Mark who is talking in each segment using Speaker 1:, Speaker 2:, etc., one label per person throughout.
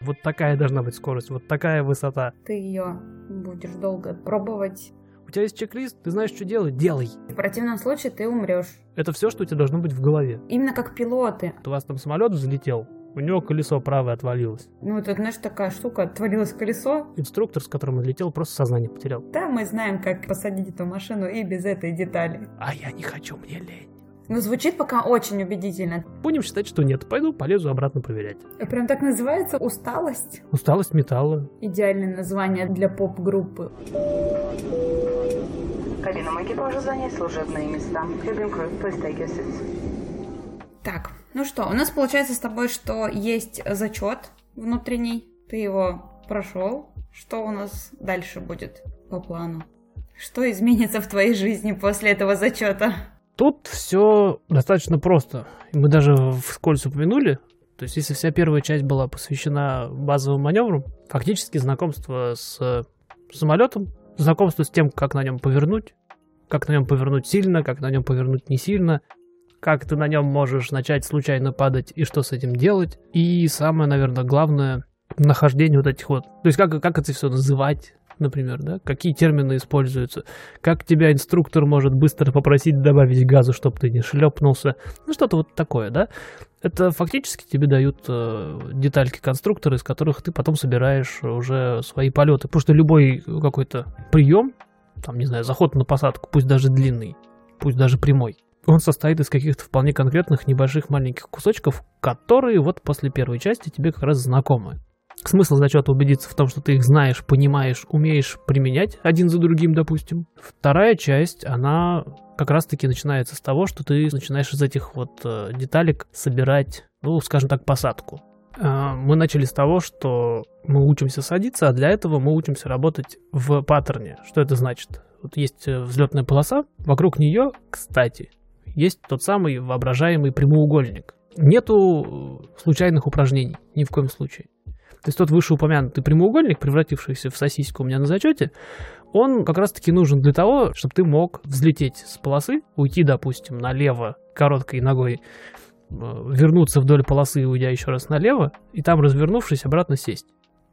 Speaker 1: Вот такая должна быть скорость, вот такая высота.
Speaker 2: Ты ее будешь долго пробовать.
Speaker 1: У тебя есть чек-лист, ты знаешь, что делать, делай.
Speaker 2: В противном случае ты умрешь.
Speaker 1: Это все, что у тебя должно быть в голове.
Speaker 2: Именно как пилоты.
Speaker 1: У вас там самолет взлетел, у него колесо правое отвалилось.
Speaker 2: Ну, это, знаешь, такая штука, отвалилось колесо.
Speaker 1: Инструктор, с которым он летел, просто сознание потерял.
Speaker 2: Да, мы знаем, как посадить эту машину и без этой детали.
Speaker 1: А я не хочу, мне лень.
Speaker 2: Ну, звучит пока очень убедительно.
Speaker 1: Будем считать, что нет. Пойду, полезу обратно проверять.
Speaker 2: Прям так называется усталость.
Speaker 1: Усталость металла.
Speaker 2: Идеальное название для поп-группы.
Speaker 3: Кабинам экипажа занять служебные места. Cabin crew, please take your seats.
Speaker 2: Так, ну что, у нас получается с тобой, что есть зачет внутренний. Ты его прошел. Что у нас дальше будет по плану? Что изменится в твоей жизни после этого зачета?
Speaker 1: Тут все достаточно просто. Мы даже вскользь упомянули, то есть если вся первая часть была посвящена базовым маневрам, фактически знакомство с самолетом, знакомство с тем, как на нем повернуть, как на нем повернуть сильно, как на нем повернуть не сильно, как ты на нем можешь начать случайно падать и что с этим делать. И самое, наверное, главное, нахождение вот этих вот... То есть как, как это все называть, например, да? Какие термины используются? Как тебя инструктор может быстро попросить добавить газу, чтобы ты не шлепнулся? Ну, что-то вот такое, да? Это фактически тебе дают э, детальки конструктора, из которых ты потом собираешь уже свои полеты. Потому что любой какой-то прием, там, не знаю, заход на посадку, пусть даже длинный, пусть даже прямой, он состоит из каких-то вполне конкретных небольших маленьких кусочков, которые вот после первой части тебе как раз знакомы. Смысл зачета убедиться в том, что ты их знаешь, понимаешь, умеешь применять один за другим, допустим. Вторая часть, она как раз-таки начинается с того, что ты начинаешь из этих вот э, деталек собирать, ну, скажем так, посадку. Э, мы начали с того, что мы учимся садиться, а для этого мы учимся работать в паттерне. Что это значит? Вот есть э, взлетная полоса, вокруг нее, кстати, есть тот самый воображаемый прямоугольник. Нету случайных упражнений, ни в коем случае. То есть тот вышеупомянутый прямоугольник, превратившийся в сосиску у меня на зачете, он как раз-таки нужен для того, чтобы ты мог взлететь с полосы, уйти, допустим, налево короткой ногой, э, вернуться вдоль полосы, уйдя еще раз налево, и там, развернувшись, обратно сесть.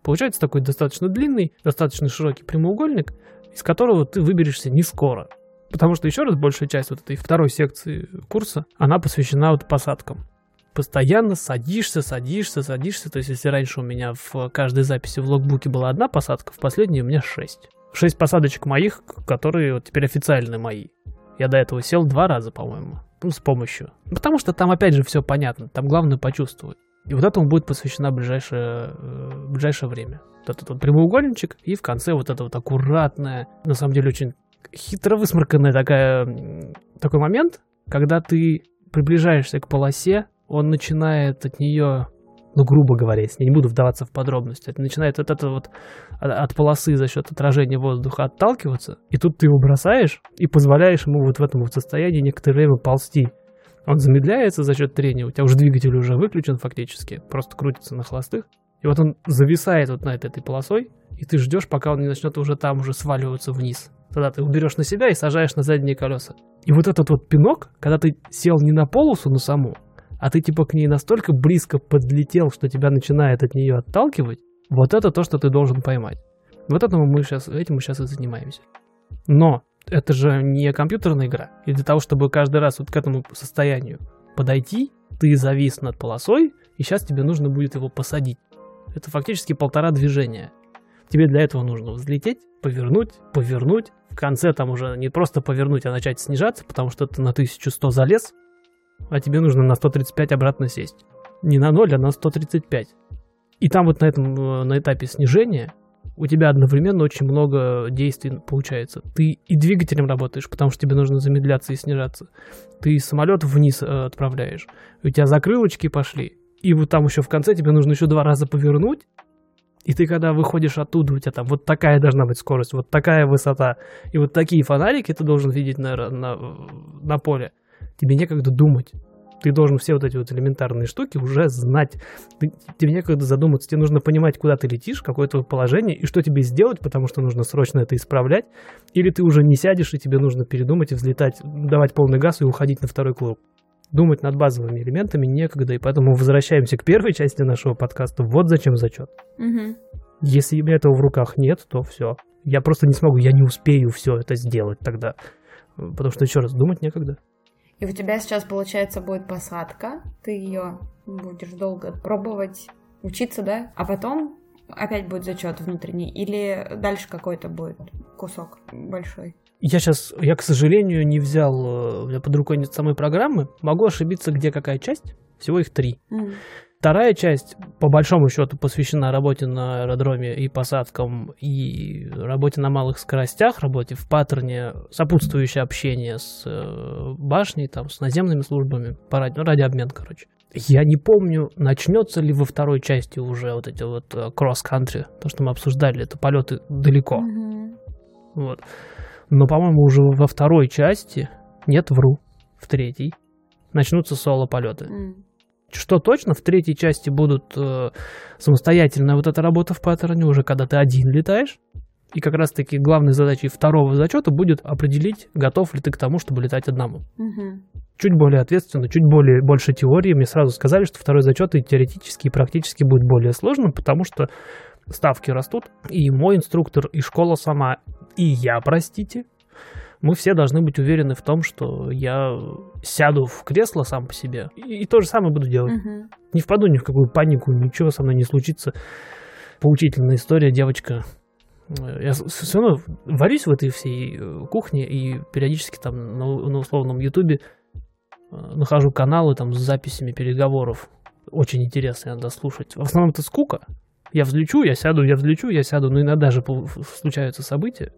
Speaker 1: Получается такой достаточно длинный, достаточно широкий прямоугольник, из которого ты выберешься не скоро. Потому что еще раз большая часть вот этой второй секции курса, она посвящена вот посадкам постоянно садишься, садишься, садишься. То есть, если раньше у меня в каждой записи в логбуке была одна посадка, в последней у меня шесть. Шесть посадочек моих, которые вот теперь официально мои. Я до этого сел два раза, по-моему. Ну, с помощью. Потому что там, опять же, все понятно. Там главное почувствовать. И вот этому будет посвящено ближайшее, э, ближайшее время. Вот этот вот прямоугольничек, и в конце вот это вот аккуратное, на самом деле очень хитро высморканная такая, такой момент, когда ты приближаешься к полосе, он начинает от нее, ну, грубо говоря, если не буду вдаваться в подробности, начинает вот это вот от полосы за счет отражения воздуха отталкиваться, и тут ты его бросаешь и позволяешь ему вот в этом вот состоянии некоторое время ползти. Он замедляется за счет трения, у тебя уже двигатель уже выключен фактически, просто крутится на холостых. И вот он зависает вот над этой полосой, и ты ждешь, пока он не начнет уже там уже сваливаться вниз. Тогда ты уберешь на себя и сажаешь на задние колеса. И вот этот вот пинок, когда ты сел не на полосу, но саму, а ты типа к ней настолько близко подлетел, что тебя начинает от нее отталкивать, вот это то, что ты должен поймать. Вот этому мы сейчас, этим мы сейчас и занимаемся. Но это же не компьютерная игра. И для того, чтобы каждый раз вот к этому состоянию подойти, ты завис над полосой, и сейчас тебе нужно будет его посадить. Это фактически полтора движения. Тебе для этого нужно взлететь, повернуть, повернуть. В конце там уже не просто повернуть, а начать снижаться, потому что ты на 1100 залез, а тебе нужно на 135 обратно сесть. Не на 0, а на 135. И там вот на этом, э, на этапе снижения у тебя одновременно очень много действий получается. Ты и двигателем работаешь, потому что тебе нужно замедляться и снижаться. Ты самолет вниз э, отправляешь. У тебя закрылочки пошли. И вот там еще в конце тебе нужно еще два раза повернуть. И ты когда выходишь оттуда, у тебя там вот такая должна быть скорость, вот такая высота. И вот такие фонарики ты должен видеть на, на, на поле тебе некогда думать. Ты должен все вот эти вот элементарные штуки уже знать. Ты, тебе некогда задуматься, тебе нужно понимать, куда ты летишь, какое твое положение и что тебе сделать, потому что нужно срочно это исправлять. Или ты уже не сядешь, и тебе нужно передумать и взлетать, давать полный газ и уходить на второй круг. Думать над базовыми элементами некогда, и поэтому возвращаемся к первой части нашего подкаста. Вот зачем зачет.
Speaker 2: Мгм.
Speaker 1: Если этого в руках нет, то все. Я просто не смогу, я не успею все это сделать тогда. Потому что, еще раз, думать некогда.
Speaker 2: И у тебя сейчас, получается, будет посадка, ты ее будешь долго пробовать, учиться, да? А потом опять будет зачет внутренний, или дальше какой-то будет кусок большой?
Speaker 1: Я сейчас, я, к сожалению, не взял, э, у меня под рукой нет самой программы. Могу ошибиться, где какая часть. Всего их три.
Speaker 2: М.
Speaker 1: Вторая часть, по большому счету, посвящена работе на аэродроме и посадкам, и работе на малых скоростях, работе в паттерне, сопутствующее общение с э, башней, там, с наземными службами, по ради, ну, радиообмен, короче. Я не помню, начнется ли во второй части уже вот эти вот э, кросс-кантри, то, что мы обсуждали, это полеты далеко.
Speaker 2: Мгм.
Speaker 1: Вот. Но, по-моему, уже во второй части, нет, вру, в третьей, начнутся соло-полеты.
Speaker 2: М.
Speaker 1: Что точно, в третьей части будут э, самостоятельная вот эта работа в паттерне, уже когда ты один летаешь. И как раз-таки главной задачей второго зачета будет определить, готов ли ты к тому, чтобы летать одному.
Speaker 2: Мгм.
Speaker 1: Чуть более ответственно, чуть более больше теории. Мне сразу сказали, что второй зачет и теоретически, и практически будет более сложным, потому что ставки растут. И мой инструктор, и школа сама, и я, простите, мы все должны быть уверены в том, что я сяду в кресло сам по себе и, и то же самое буду делать.
Speaker 2: Мгм.
Speaker 1: Не впаду ни в какую панику, ничего со мной не случится. Поучительная история, девочка. Э, Я все равно варюсь в этой всей э, кухне и периодически там на, на условном ютубе э, нахожу каналы там с записями переговоров. Очень интересно иногда слушать. В основном это скука. Я взлечу, я сяду, я взлечу, я сяду. Но иногда же случаются события.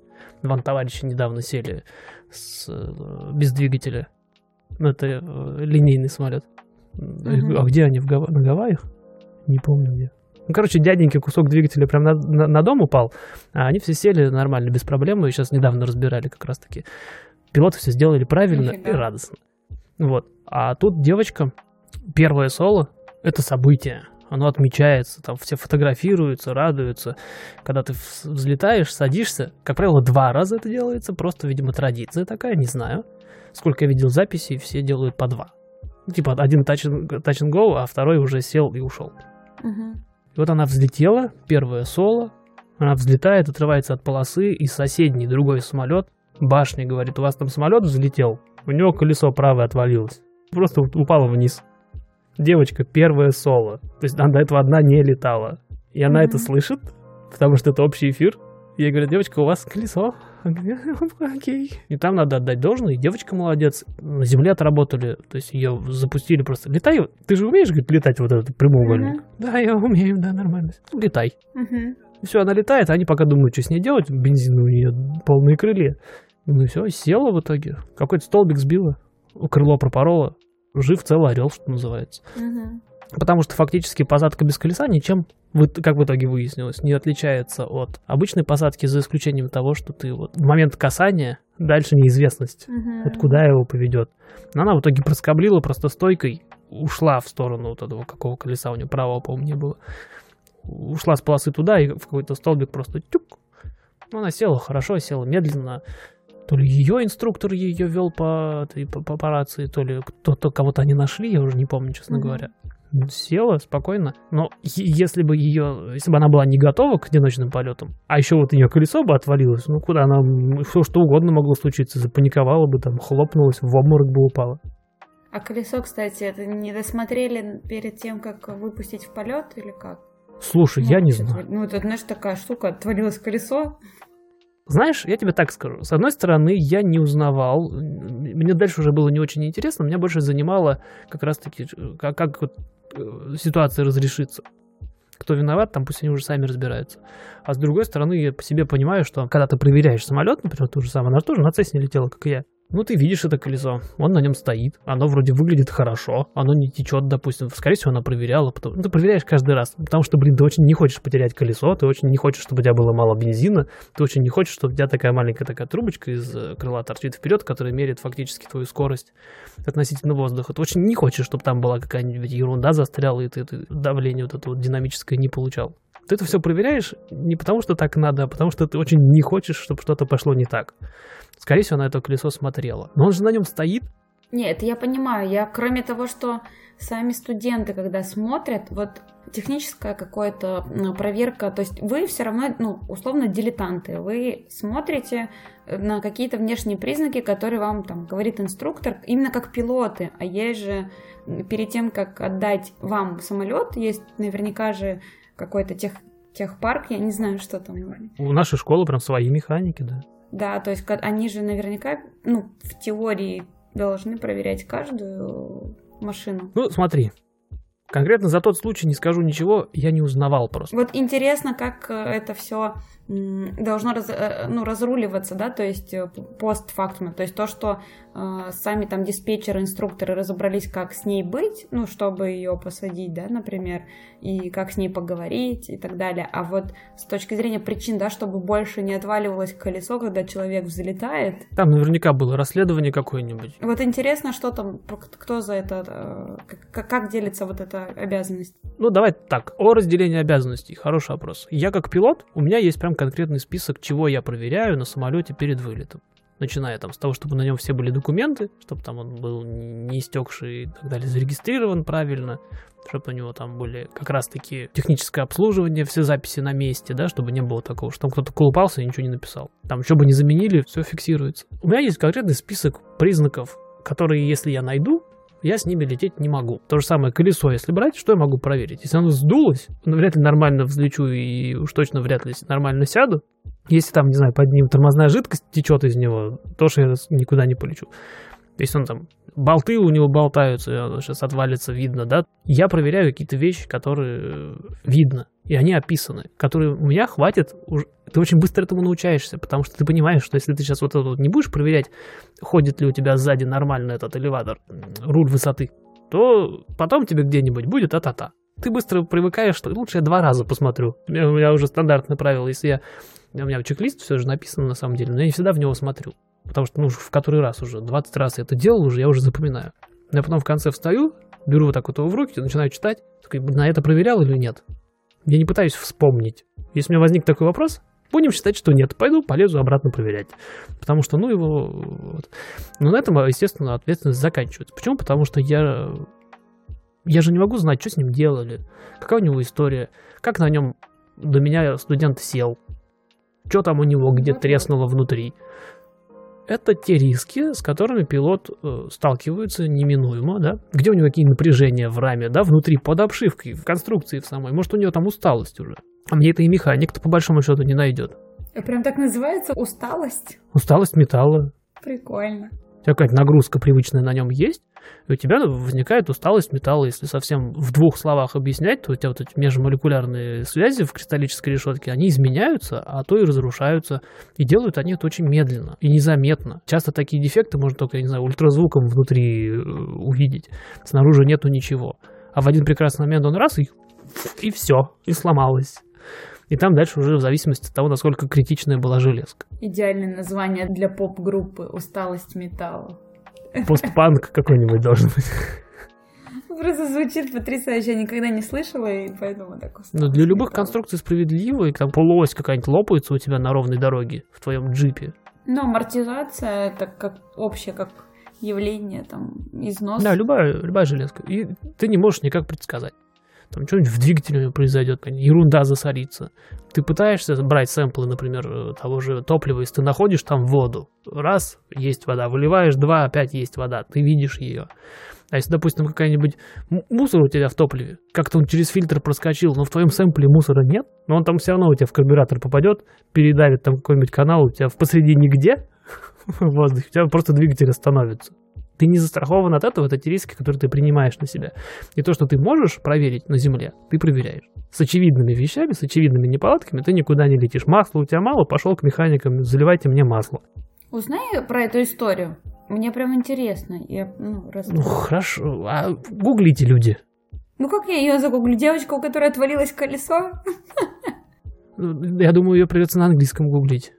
Speaker 1: Вон товарищи недавно сели с, э, без двигателя. Ну, это э, линейный самолет.
Speaker 2: Мгм.
Speaker 1: А где они? В Гава- на Гавайях? Не помню где. Ну, короче, дяденьки кусок двигателя прям на, на- на дом упал, а они все сели нормально, без проблем, и сейчас недавно разбирали как раз-таки. Пилоты все сделали правильно
Speaker 2: Нифига.
Speaker 1: и радостно. Вот. А тут девочка, первое соло, это событие. Оно отмечается, там все фотографируются, радуются. Когда ты взлетаешь, садишься, как правило, два раза это делается, просто, видимо, традиция такая, не знаю. Сколько я видел записей, все делают по два. Ну, Типа один touch and, touch and go, а второй уже сел и ушел.
Speaker 2: Мгм.
Speaker 1: И вот она взлетела, первое соло, она взлетает, отрывается от полосы, и соседний другой самолет, башня говорит, у вас там самолет взлетел, у него колесо правое отвалилось. Просто упало вниз. Девочка, первое соло. То есть она до этого одна не летала. И она
Speaker 2: Мгм.
Speaker 1: это слышит, потому что это общий эфир. И ей говорят, девочка, у вас колесо. Окей. И там надо отдать должное, и девочка молодец. На земле отработали, то есть ее запустили просто. Летай, ты же умеешь, говорит, летать вот этот прямоугольник?
Speaker 2: Мгм.
Speaker 1: Да, я умею, да, нормально. Летай.
Speaker 2: Мгм.
Speaker 1: Все, она летает, а они пока думают, что с ней делать. Бензин у нее полные крылья. Ну и все, села в итоге. Какой-то столбик сбила, крыло пропорола. Жив целый орел, что называется.
Speaker 2: Мгм.
Speaker 1: Потому что фактически посадка без колеса ничем, как в итоге выяснилось, не отличается от обычной посадки, за исключением того, что ты вот в момент касания дальше неизвестность,
Speaker 2: Мгм.
Speaker 1: вот куда его поведет. Но она в итоге проскоблила просто стойкой, ушла в сторону вот этого какого колеса у нее правого, по-моему, не было. Ушла с полосы туда и в какой-то столбик просто тюк. Ну, она села хорошо, села медленно. То ли ее инструктор ее вел по, по, по- по рации, то ли кто-то кого-то они нашли, я уже не помню, честно
Speaker 2: Мгм.
Speaker 1: говоря. Села спокойно. Но если бы ее, если бы она была не готова к одиночным полетам, а еще вот ее колесо бы отвалилось, ну куда она, все что угодно могло случиться, запаниковала бы, там, хлопнулась, в обморок бы упала.
Speaker 2: А колесо, кстати, это не досмотрели перед тем, как выпустить в полет или как?
Speaker 1: Слушай,
Speaker 2: Ну,
Speaker 1: я не знаю.
Speaker 2: Ну, это, знаешь, такая штука, отвалилось колесо.
Speaker 1: Знаешь, я тебе так скажу. С одной стороны, я не узнавал. Мне дальше уже было не очень интересно. Меня больше занимало как раз-таки, э, как, как вот, э, ситуация разрешится. Кто виноват, там пусть они уже сами разбираются. А с другой стороны, я по себе понимаю, что когда ты проверяешь самолет, например, то же самое, она же тоже на Цесне летела, как и я. Ну, ты видишь это колесо, он на нем стоит, оно вроде выглядит хорошо, оно не течет, допустим. Скорее всего, она проверяла. Потом... Ну, ты проверяешь каждый раз, потому что, блин, ты очень не хочешь потерять колесо, ты очень не хочешь, чтобы у тебя было мало бензина, ты очень не хочешь, чтобы у тебя такая маленькая такая трубочка из э, крыла торчит вперед, которая меряет фактически твою скорость относительно воздуха. Ты очень не хочешь, чтобы там была какая-нибудь ерунда застряла, и ты, ты давление вот это вот динамическое не получал. Ты это все проверяешь не потому, что так надо, а потому что ты очень не хочешь, чтобы что-то пошло не так. Скорее всего, она это колесо смотрела. Но он же на нем стоит,
Speaker 2: Нет, я понимаю. Я, кроме того, что сами студенты, когда смотрят, вот техническая какая-то проверка, то есть вы все равно, ну, условно, дилетанты, вы смотрите э, на какие-то внешние признаки, которые вам там говорит инструктор, именно как пилоты, а есть же перед тем, как отдать вам самолет, есть наверняка же какой-то тех, техпарк, я не знаю, что там.
Speaker 1: У нашей школы прям свои механики, да.
Speaker 2: Да, то есть они же наверняка, ну, в теории должны проверять каждую машину.
Speaker 1: Ну, смотри, Конкретно за тот случай не скажу ничего, я не узнавал просто.
Speaker 2: Вот интересно, как э, это все должно раз, э, ну, разруливаться, да, то есть э, постфактум, то есть то, что сами там диспетчеры, инструкторы разобрались, как с ней быть, ну, чтобы ее посадить, да, например, и как с ней поговорить и так далее, а вот с точки зрения причин, да, чтобы больше не отваливалось колесо, когда человек взлетает.
Speaker 1: Там наверняка было расследование какое-нибудь.
Speaker 2: Вот интересно, что там, кто за это, как, как делится вот эта обязанность?
Speaker 1: Ну, давай так, о разделении обязанностей, хороший вопрос. Я как пилот, у меня есть прям конкретный список, чего я проверяю на самолете перед вылетом. Начиная там с того, чтобы на нем все были документы, чтобы там он был не истекший и так далее, зарегистрирован правильно, чтобы у него там были как раз-таки техническое обслуживание, все записи на месте, да, чтобы не было такого, что там кто-то колупался и ничего не написал. Там что бы не заменили, все фиксируется. У меня есть конкретный список признаков, которые, если я найду, я с ними лететь не могу. То же самое колесо, если брать, что я могу проверить? Если оно сдулось, ну, вряд ли нормально взлечу и уж точно вряд ли нормально сяду. Если там, не знаю, под ним тормозная жидкость течет из него, тоже я никуда не полечу. Если он там болты у него болтаются, он сейчас отвалится, видно, да. Я проверяю какие-то вещи, которые видно, и они описаны, которые у меня хватит, ты очень быстро этому научаешься, потому что ты понимаешь, что если ты сейчас вот это вот не будешь проверять, ходит ли у тебя сзади нормально этот элеватор, руль высоты, то потом тебе где-нибудь будет а-та-та. Ты быстро привыкаешь, что лучше я два раза посмотрю. У меня уже стандартное правило, если я... У меня чек-лист все же написано на самом деле, но я не всегда в него смотрю. Потому что, ну, в который раз уже, 20 раз я это делал уже, я уже запоминаю. Я потом в конце встаю, беру вот так вот его в руки, начинаю читать, такой, на это проверял или нет? Я не пытаюсь вспомнить. Если у меня возник такой вопрос, будем считать, что нет. Пойду, полезу обратно проверять. Потому что, ну, его... Вот. Но на этом, естественно, ответственность заканчивается. Почему? Потому что я... Я же не могу знать, что с ним делали, какая у него история, как на нем до меня студент сел, что там у него где треснуло внутри это те риски, с которыми пилот э, сталкивается неминуемо, да, где у него какие напряжения в раме, да, внутри, под обшивкой, в конструкции в самой, может, у него там усталость уже. А мне это и механик-то по большому счету не найдет.
Speaker 2: Прям так называется усталость?
Speaker 1: Усталость металла.
Speaker 2: Прикольно
Speaker 1: у тебя какая-то нагрузка привычная на нем есть, и у тебя возникает усталость металла. Если совсем в двух словах объяснять, то у тебя вот эти межмолекулярные связи в кристаллической решетке, они изменяются, а то и разрушаются. И делают они это очень медленно и незаметно. Часто такие дефекты можно только, я не знаю, ультразвуком внутри э, увидеть. Снаружи нету ничего. А в один прекрасный момент он раз и, и все, и сломалось. И там дальше уже в зависимости от того, насколько критичная была железка.
Speaker 2: Идеальное название для поп-группы «Усталость металла».
Speaker 1: Постпанк какой-нибудь должен быть.
Speaker 2: Просто звучит потрясающе, я никогда не слышала, и поэтому так
Speaker 1: устала. Но для любых конструкций справедливо, и там полуось какая-нибудь лопается у тебя на ровной дороге в твоем джипе.
Speaker 2: Но амортизация это как общее, как явление, там, износ.
Speaker 1: Да, любая, любая железка. И ты не можешь никак предсказать там что-нибудь в двигателе произойдет, ерунда засорится. Ты пытаешься брать сэмплы, например, э, того же топлива, если ты находишь там воду, раз, есть вода, выливаешь, два, опять есть вода, ты видишь ее. А если, допустим, какая-нибудь мусор у тебя в топливе, как-то он через фильтр проскочил, но в твоем сэмпле мусора нет, но он там все равно у тебя в карбюратор попадет, передавит там какой-нибудь канал у тебя в посредине где в воздухе, у тебя просто двигатель остановится. Ты не застрахован от этого, это те риски, которые ты принимаешь на себя. И то, что ты можешь проверить на земле, ты проверяешь. С очевидными вещами, с очевидными неполадками ты никуда не летишь. Масла у тебя мало, пошел к механикам, заливайте мне масло.
Speaker 2: Узнай про эту историю. Мне прям интересно. Я, ну,
Speaker 1: раз... ну хорошо. А гуглите, люди.
Speaker 2: Ну как я ее загуглю? Девочка, у которой отвалилось колесо?
Speaker 1: Я думаю, ее придется на английском гуглить.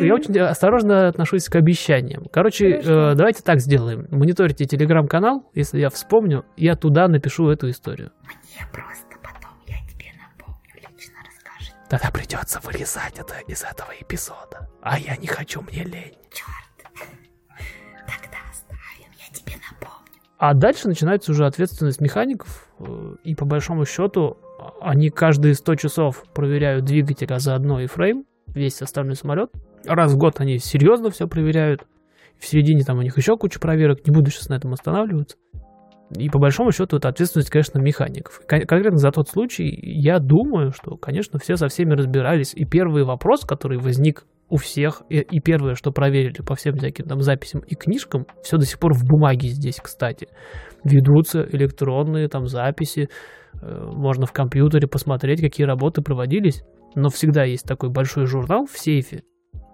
Speaker 1: Я очень осторожно отношусь к обещаниям. Короче, э, давайте так сделаем. Мониторите телеграм-канал, если я вспомню, я туда напишу эту историю.
Speaker 2: Мне просто потом, я тебе напомню, лично расскажешь.
Speaker 1: Тогда придется вырезать это из этого эпизода. А я не хочу, мне лень.
Speaker 2: Черт. Тогда оставим, я тебе
Speaker 1: А дальше начинается уже ответственность механиков, э, и по большому счету они каждые 100 часов проверяют двигатель, а заодно и фрейм, весь остальной самолет. Раз в год они серьезно все проверяют. В середине там у них еще куча проверок, не буду сейчас на этом останавливаться. И по большому счету это ответственность, конечно, механиков. Конкретно за тот случай я думаю, что, конечно, все со всеми разбирались. И первый вопрос, который возник у всех, и, и первое, что проверили по всем всяким там записям и книжкам, все до сих пор в бумаге здесь, кстати. Ведутся электронные там записи, э, можно в компьютере посмотреть, какие работы проводились, но всегда есть такой большой журнал в сейфе,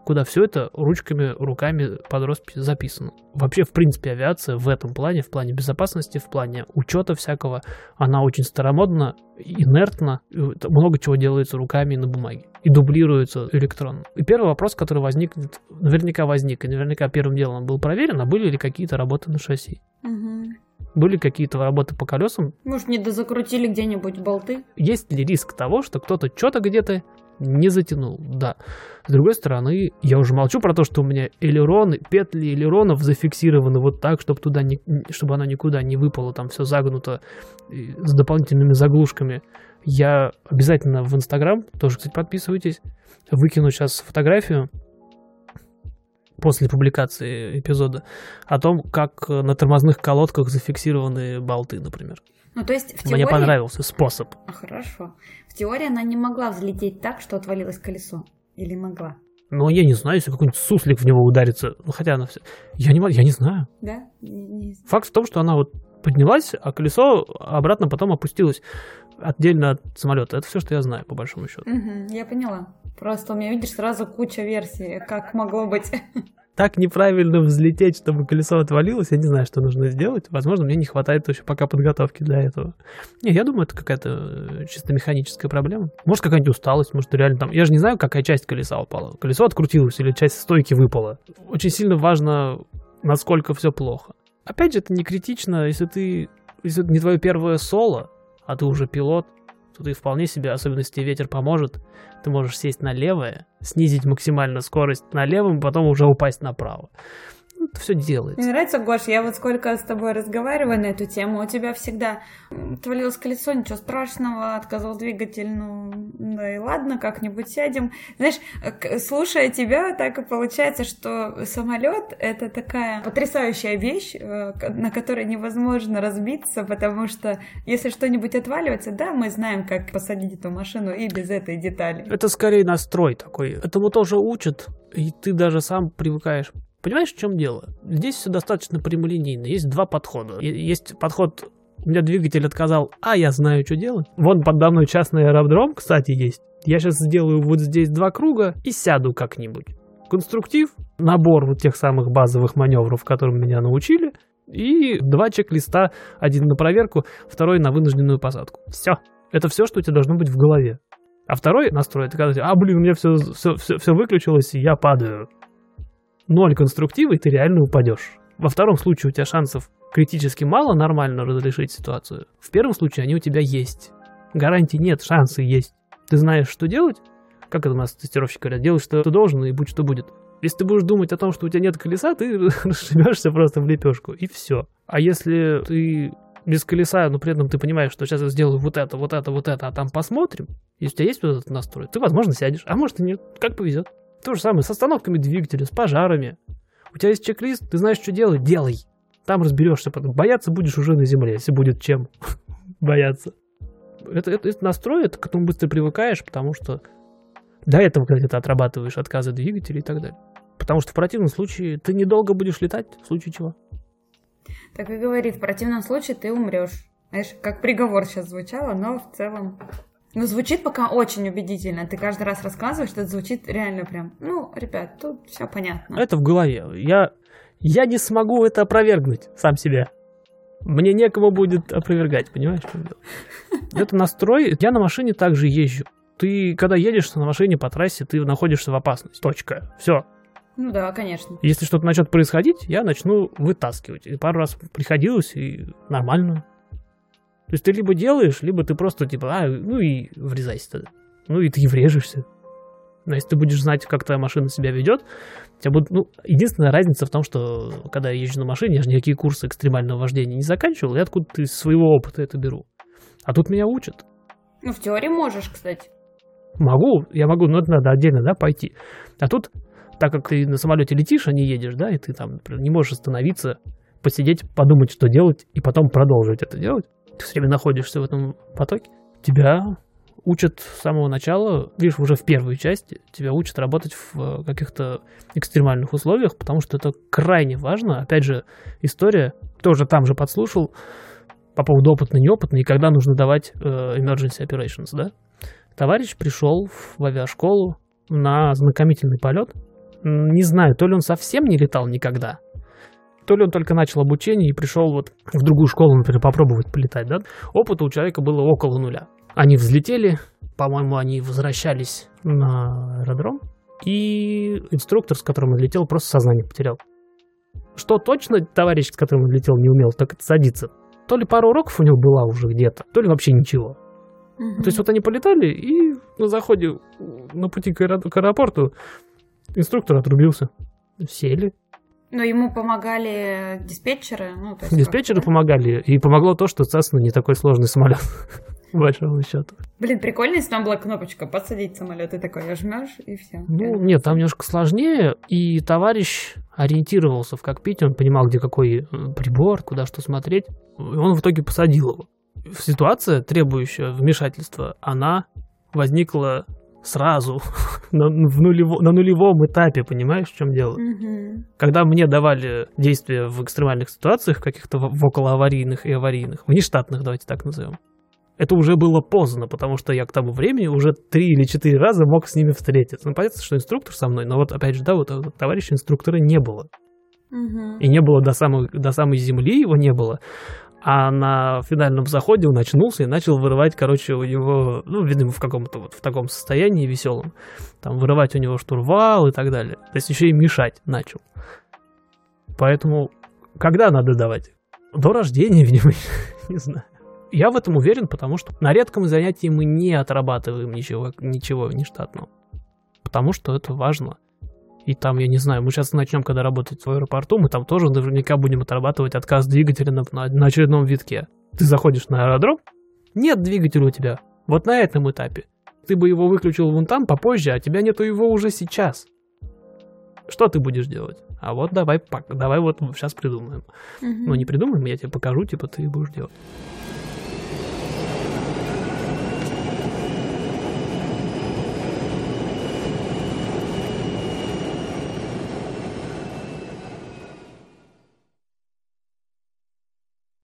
Speaker 1: куда все это ручками, руками под роспись записано. Вообще, в принципе, авиация в этом плане, в плане безопасности, в плане учета всякого, она очень старомодна, инертна, много чего делается руками на бумаге и дублируется электронно. И первый вопрос, который возникнет, наверняка возник, и наверняка первым делом был проверен, а были ли какие-то работы на шасси.
Speaker 2: Угу.
Speaker 1: Были какие-то работы по колесам.
Speaker 2: Может, не дозакрутили где-нибудь болты?
Speaker 1: Есть ли риск того, что кто-то что-то где-то не затянул, да. С другой стороны, я уже молчу про то, что у меня элероны, петли элеронов зафиксированы вот так, чтобы туда не, чтобы она никуда не выпала, там все загнуто с дополнительными заглушками. Я обязательно в Инстаграм, тоже, кстати, подписывайтесь, выкину сейчас фотографию после публикации эпизода о том, как на тормозных колодках зафиксированы болты, например.
Speaker 2: Ну, то есть в теории...
Speaker 1: Мне понравился способ.
Speaker 2: А, хорошо. В теории она не могла взлететь так, что отвалилось колесо. Или могла?
Speaker 1: Ну, я не знаю, если какой-нибудь суслик в него ударится. Ну, хотя она все... Я не, я не знаю.
Speaker 2: Да? Не, не...
Speaker 1: Факт в том, что она вот поднялась, а колесо обратно потом опустилось отдельно от самолета. Это все, что я знаю, по большому счету.
Speaker 2: Угу, я поняла. Просто у меня, видишь, сразу куча версий, как могло быть.
Speaker 1: так неправильно взлететь, чтобы колесо отвалилось, я не знаю, что нужно сделать. Возможно, мне не хватает еще пока подготовки для этого. Не, я думаю, это какая-то э, чисто механическая проблема. Может, какая-нибудь усталость, может, реально там... Я же не знаю, какая часть колеса упала. Колесо открутилось или часть стойки выпала. Очень сильно важно, насколько все плохо. Опять же, это не критично, если ты... Если это не твое первое соло, а ты уже пилот, то ты вполне себе, особенно если ветер поможет, ты можешь сесть на левое, снизить максимально скорость на левом, потом уже упасть направо. Ну, это все делается.
Speaker 2: Мне нравится, Гош, я вот сколько с тобой разговариваю на эту тему, у тебя всегда отвалилось колесо, ничего страшного, отказал двигатель, ну, да и ладно, как-нибудь сядем. Знаешь, слушая тебя, так и получается, что самолет это такая потрясающая вещь, э, на которой невозможно разбиться, потому что если что-нибудь отваливается, да, мы знаем, как посадить эту машину и без этой детали.
Speaker 1: Это скорее настрой такой. Этому тоже учат, и ты даже сам привыкаешь Понимаешь, в чем дело? Здесь все достаточно прямолинейно. Есть два подхода. Есть подход у меня двигатель отказал, а я знаю, что делать. Вон подо мной частный аэродром, кстати, есть. Я сейчас сделаю вот здесь два круга и сяду как-нибудь. Конструктив, набор вот тех самых базовых маневров, которым меня научили, и два чек-листа, один на проверку, второй на вынужденную посадку. Все. Это все, что у тебя должно быть в голове. А второй настрой, это когда, а, блин, у меня все, все, все, все выключилось, и я падаю ноль конструктива, и ты реально упадешь. Во втором случае у тебя шансов критически мало нормально разрешить ситуацию. В первом случае они у тебя есть. Гарантий нет, шансы есть. Ты знаешь, что делать? Как это у нас тестировщики говорят? Делай, что ты должен, и будь что будет. Если ты будешь думать о том, что у тебя нет колеса, ты расшибешься просто в лепешку, и все. А если ты без колеса, но при этом ты понимаешь, что сейчас я сделаю вот это, вот это, вот это, а там посмотрим, если у тебя есть вот этот настрой, ты, возможно, сядешь, а может и нет, как повезет. То же самое с остановками двигателя, с пожарами. У тебя есть чек-лист, ты знаешь, что делать, делай. Там разберешься потом. Бояться будешь уже на земле, если будет чем бояться. Это, это, это настрой, это к этому быстро привыкаешь, потому что до этого, когда ты отрабатываешь отказы двигателя и так далее. Потому что в противном случае ты недолго будешь летать, в случае чего.
Speaker 2: Так и говорит, в противном случае ты умрешь. Знаешь, как приговор сейчас звучало, но в целом ну, звучит пока очень убедительно. Ты каждый раз рассказываешь, что это звучит реально прям. Ну, ребят, тут все понятно.
Speaker 1: Это в голове. Я, я не смогу это опровергнуть сам себе. Мне некому будет опровергать, понимаешь? Это настрой. Я на машине также езжу. Ты, когда едешь на машине по трассе, ты находишься в опасности. Точка. Все.
Speaker 2: Ну да, конечно.
Speaker 1: Если что-то начнет происходить, я начну вытаскивать. И пару раз приходилось, и нормально. То есть ты либо делаешь, либо ты просто типа, а, ну и врезайся тогда. Ну и ты врежешься. Но если ты будешь знать, как твоя машина себя ведет, у тебя будет, ну, единственная разница в том, что когда я езжу на машине, я же никакие курсы экстремального вождения не заканчивал, я откуда-то из своего опыта это беру. А тут меня учат.
Speaker 2: Ну, в теории можешь, кстати.
Speaker 1: Могу, я могу, но это надо отдельно, да, пойти. А тут, так как ты на самолете летишь, а не едешь, да, и ты там например, не можешь остановиться, посидеть, подумать, что делать, и потом продолжить это делать. Ты все время находишься в этом потоке. Тебя учат с самого начала, видишь, уже в первой части, тебя учат работать в э, каких-то экстремальных условиях, потому что это крайне важно. Опять же, история, тоже там же подслушал по поводу опытный, неопытный, и когда нужно давать э, emergency operations, да? Товарищ пришел в авиашколу на знакомительный полет. Не знаю, то ли он совсем не летал никогда, то ли он только начал обучение и пришел вот в другую школу, например, попробовать полетать, да? Опыта у человека было около нуля. Они взлетели, по-моему, они возвращались на аэродром, и инструктор, с которым он летел, просто сознание потерял. Что точно товарищ, с которым он летел, не умел, так это садиться. То ли пару уроков у него была уже где-то, то ли вообще ничего. То есть вот они полетали, и на заходе, на пути к аэропорту инструктор отрубился. Сели.
Speaker 2: Но ему помогали диспетчеры. Ну, то есть
Speaker 1: Диспетчеры
Speaker 2: как-то,
Speaker 1: помогали, и помогло то, что Cessna не такой сложный самолет, большому счету.
Speaker 2: Блин, прикольно, если там была кнопочка подсадить самолет, и такой жмешь, и все.
Speaker 1: Ну, нет, там немножко сложнее, и товарищ ориентировался в кокпите, он понимал, где какой э, прибор, куда что смотреть, и он в итоге посадил его. Ситуация, требующая вмешательства, она возникла сразу, на, в нулево- на нулевом этапе, понимаешь, в чем дело?
Speaker 2: Мгм.
Speaker 1: Когда мне давали действия в экстремальных ситуациях, каких-то в- в околоаварийных и аварийных, внештатных, давайте так назовем, это уже было поздно, потому что я к тому времени уже три или четыре раза мог с ними встретиться. Ну, понятно, что инструктор со мной, но вот опять же, да, вот этого товарища инструктора не было.
Speaker 2: Мгм.
Speaker 1: И не было до самой, до самой земли его не было. А на финальном заходе он очнулся и начал вырывать, короче, у него, ну, видимо, в каком-то вот в таком состоянии веселом, там, вырывать у него штурвал и так далее. То есть еще и мешать начал. Поэтому, когда надо давать? До рождения, видимо, не знаю. Я в этом уверен, потому что на редком занятии мы не отрабатываем ничего, ничего нештатного. Потому что это важно. И там, я не знаю, мы сейчас начнем, когда работать в аэропорту, мы там тоже наверняка будем отрабатывать отказ двигателя на, на- на очередном витке. Ты заходишь на аэродром, нет двигателя у тебя. Вот на этом этапе. Ты бы его выключил вон там попозже, а тебя нету его уже сейчас. Что ты будешь делать? А вот давай, давай вот сейчас придумаем.
Speaker 2: Мгм.
Speaker 1: Ну, не придумаем, я тебе покажу, типа ты будешь делать.